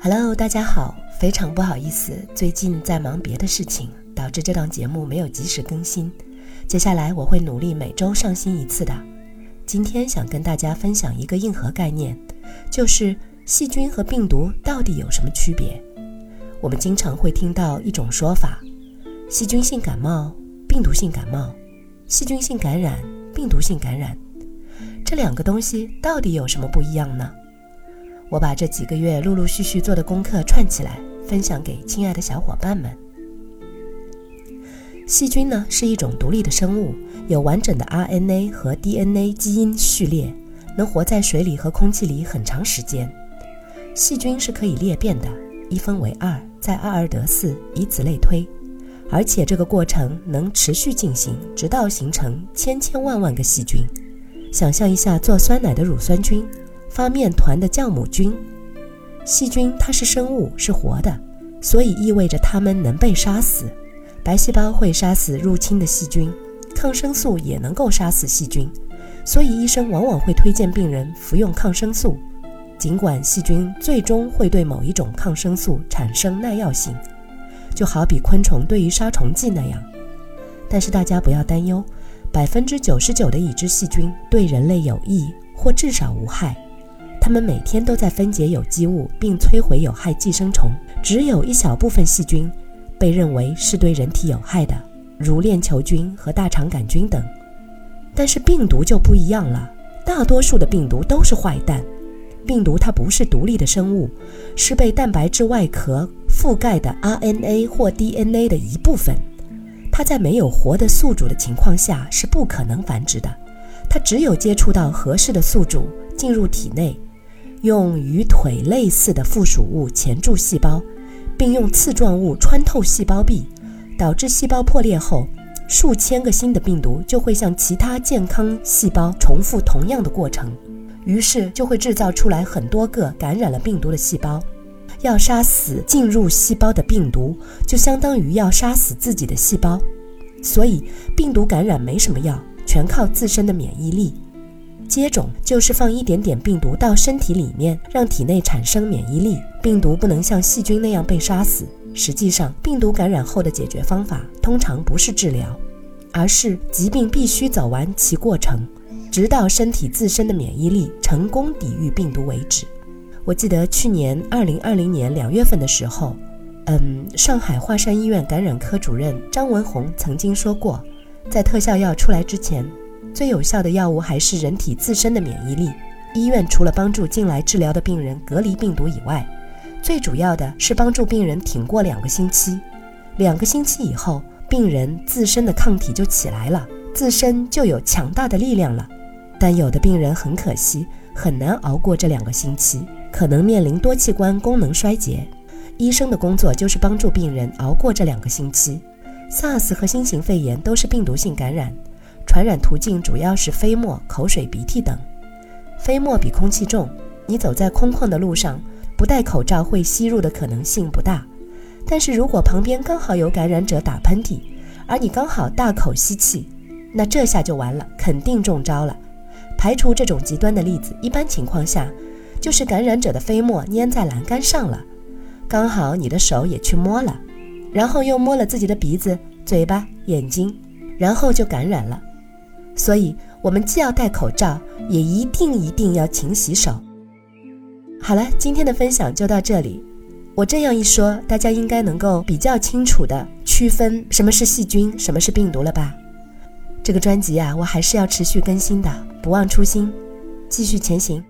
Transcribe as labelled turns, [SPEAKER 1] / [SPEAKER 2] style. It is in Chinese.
[SPEAKER 1] Hello，大家好，非常不好意思，最近在忙别的事情，导致这档节目没有及时更新。接下来我会努力每周上新一次的。今天想跟大家分享一个硬核概念，就是细菌和病毒到底有什么区别？我们经常会听到一种说法：细菌性感冒、病毒性感冒、细菌性感染、病毒性感染。这两个东西到底有什么不一样呢？我把这几个月陆陆续续做的功课串起来，分享给亲爱的小伙伴们。细菌呢是一种独立的生物，有完整的 RNA 和 DNA 基因序列，能活在水里和空气里很长时间。细菌是可以裂变的，一分为二，再二二得四，以此类推，而且这个过程能持续进行，直到形成千千万万个细菌。想象一下，做酸奶的乳酸菌，发面团的酵母菌。细菌它是生物，是活的，所以意味着它们能被杀死。白细胞会杀死入侵的细菌，抗生素也能够杀死细菌，所以医生往往会推荐病人服用抗生素。尽管细菌最终会对某一种抗生素产生耐药性，就好比昆虫对于杀虫剂那样，但是大家不要担忧。百分之九十九的已知细菌对人类有益或至少无害，它们每天都在分解有机物并摧毁有害寄生虫。只有一小部分细菌被认为是对人体有害的，如链球菌和大肠杆菌等。但是病毒就不一样了，大多数的病毒都是坏蛋。病毒它不是独立的生物，是被蛋白质外壳覆盖的 RNA 或 DNA 的一部分。它在没有活的宿主的情况下是不可能繁殖的，它只有接触到合适的宿主进入体内，用鱼腿类似的附属物钳住细胞，并用刺状物穿透细胞壁，导致细胞破裂后，数千个新的病毒就会向其他健康细胞重复同样的过程，于是就会制造出来很多个感染了病毒的细胞。要杀死进入细胞的病毒，就相当于要杀死自己的细胞，所以病毒感染没什么药，全靠自身的免疫力。接种就是放一点点病毒到身体里面，让体内产生免疫力，病毒不能像细菌那样被杀死。实际上，病毒感染后的解决方法通常不是治疗，而是疾病必须走完其过程，直到身体自身的免疫力成功抵御病毒为止。我记得去年二零二零年两月份的时候，嗯，上海华山医院感染科主任张文宏曾经说过，在特效药出来之前，最有效的药物还是人体自身的免疫力。医院除了帮助进来治疗的病人隔离病毒以外，最主要的是帮助病人挺过两个星期。两个星期以后，病人自身的抗体就起来了，自身就有强大的力量了。但有的病人很可惜，很难熬过这两个星期。可能面临多器官功能衰竭，医生的工作就是帮助病人熬过这两个星期。SARS 和新型肺炎都是病毒性感染，传染途径主要是飞沫、口水、鼻涕等。飞沫比空气重，你走在空旷的路上，不戴口罩会吸入的可能性不大。但是如果旁边刚好有感染者打喷嚏，而你刚好大口吸气，那这下就完了，肯定中招了。排除这种极端的例子，一般情况下。就是感染者的飞沫粘在栏杆上了，刚好你的手也去摸了，然后又摸了自己的鼻子、嘴巴、眼睛，然后就感染了。所以，我们既要戴口罩，也一定一定要勤洗手。好了，今天的分享就到这里。我这样一说，大家应该能够比较清楚的区分什么是细菌，什么是病毒了吧？这个专辑啊，我还是要持续更新的，不忘初心，继续前行。